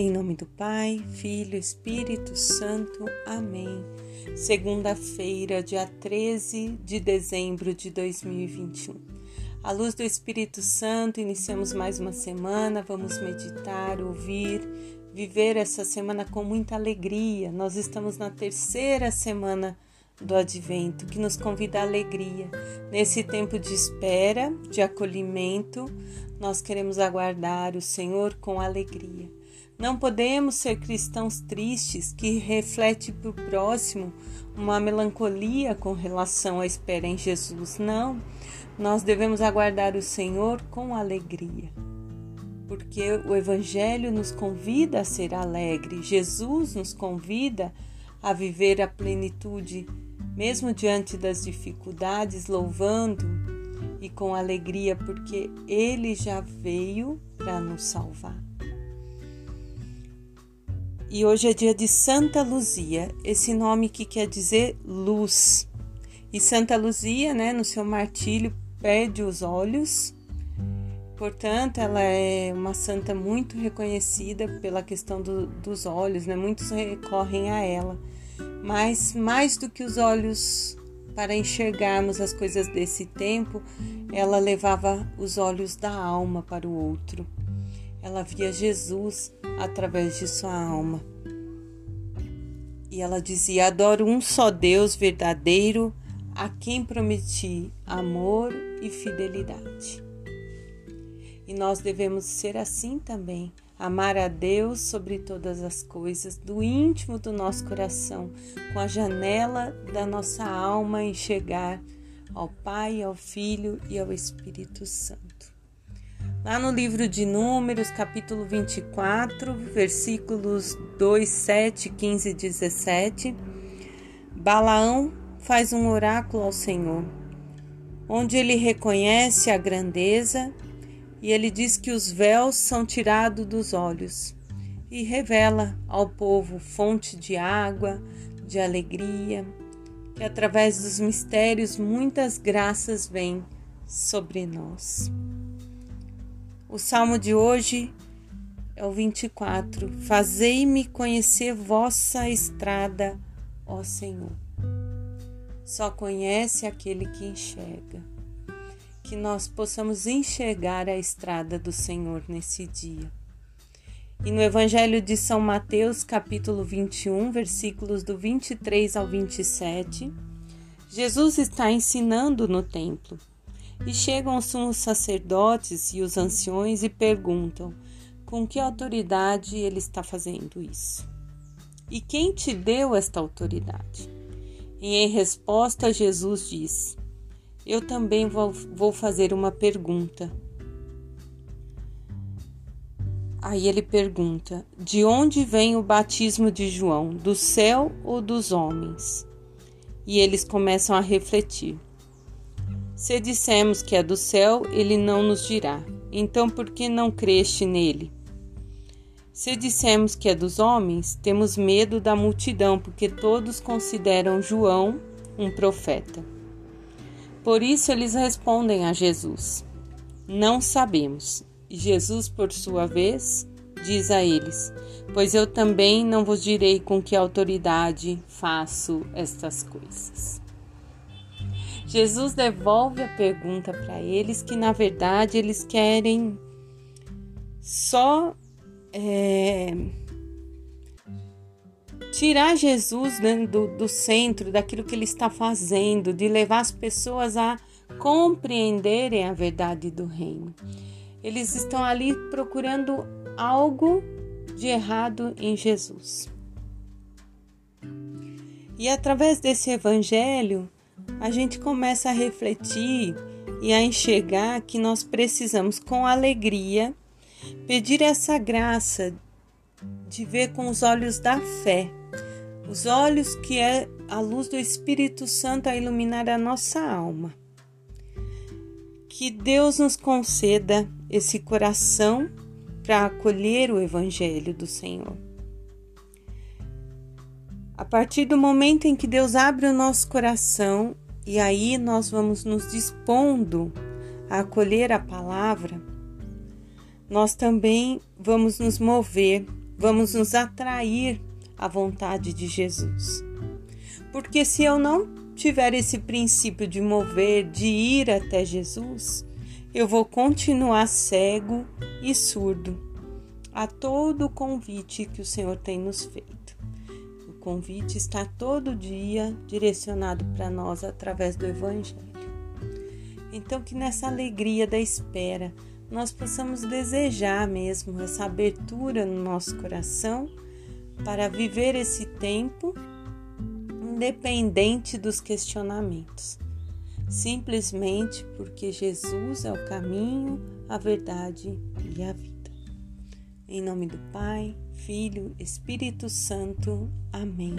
Em nome do Pai, Filho, Espírito Santo. Amém. Segunda-feira, dia 13 de dezembro de 2021. À luz do Espírito Santo, iniciamos mais uma semana. Vamos meditar, ouvir, viver essa semana com muita alegria. Nós estamos na terceira semana do advento, que nos convida à alegria. Nesse tempo de espera, de acolhimento, nós queremos aguardar o Senhor com alegria. Não podemos ser cristãos tristes que reflete para o próximo uma melancolia com relação à espera em Jesus. Não, nós devemos aguardar o Senhor com alegria. Porque o Evangelho nos convida a ser alegre, Jesus nos convida a viver a plenitude, mesmo diante das dificuldades, louvando e com alegria, porque Ele já veio para nos salvar. E hoje é dia de Santa Luzia, esse nome que quer dizer luz. E Santa Luzia, né, no seu martírio, perde os olhos. Portanto, ela é uma santa muito reconhecida pela questão do, dos olhos, né? Muitos recorrem a ela. Mas mais do que os olhos para enxergarmos as coisas desse tempo, ela levava os olhos da alma para o outro. Ela via Jesus através de sua alma. E ela dizia: Adoro um só Deus verdadeiro, a quem prometi amor e fidelidade. E nós devemos ser assim também, amar a Deus sobre todas as coisas, do íntimo do nosso coração, com a janela da nossa alma enxergar ao Pai, ao Filho e ao Espírito Santo. Lá no livro de Números, capítulo 24, versículos 2, 7, 15 e 17, Balaão faz um oráculo ao Senhor, onde ele reconhece a grandeza e ele diz que os véus são tirados dos olhos e revela ao povo fonte de água, de alegria, que através dos mistérios muitas graças vêm sobre nós. O salmo de hoje é o 24. Fazei-me conhecer vossa estrada, ó Senhor. Só conhece aquele que enxerga. Que nós possamos enxergar a estrada do Senhor nesse dia. E no Evangelho de São Mateus, capítulo 21, versículos do 23 ao 27, Jesus está ensinando no templo. E chegam os sacerdotes e os anciões e perguntam: com que autoridade ele está fazendo isso? E quem te deu esta autoridade? E em resposta, Jesus diz: Eu também vou, vou fazer uma pergunta. Aí ele pergunta: De onde vem o batismo de João? Do céu ou dos homens? E eles começam a refletir. Se dissemos que é do céu, ele não nos dirá. Então, por que não creste nele? Se dissemos que é dos homens, temos medo da multidão, porque todos consideram João um profeta. Por isso eles respondem a Jesus: Não sabemos. Jesus, por sua vez, diz a eles: Pois eu também não vos direi com que autoridade faço estas coisas. Jesus devolve a pergunta para eles que, na verdade, eles querem só é, tirar Jesus né, do, do centro, daquilo que ele está fazendo, de levar as pessoas a compreenderem a verdade do reino. Eles estão ali procurando algo de errado em Jesus. E através desse evangelho, a gente começa a refletir e a enxergar que nós precisamos, com alegria, pedir essa graça de ver com os olhos da fé, os olhos que é a luz do Espírito Santo a iluminar a nossa alma. Que Deus nos conceda esse coração para acolher o Evangelho do Senhor. A partir do momento em que Deus abre o nosso coração e aí nós vamos nos dispondo a acolher a palavra, nós também vamos nos mover vamos nos atrair à vontade de Jesus. Porque se eu não tiver esse princípio de mover, de ir até Jesus, eu vou continuar cego e surdo a todo o convite que o Senhor tem nos feito. Convite está todo dia direcionado para nós através do Evangelho. Então, que nessa alegria da espera nós possamos desejar mesmo essa abertura no nosso coração para viver esse tempo independente dos questionamentos, simplesmente porque Jesus é o caminho, a verdade e a vida. Em nome do Pai, Filho, Espírito Santo. Amém.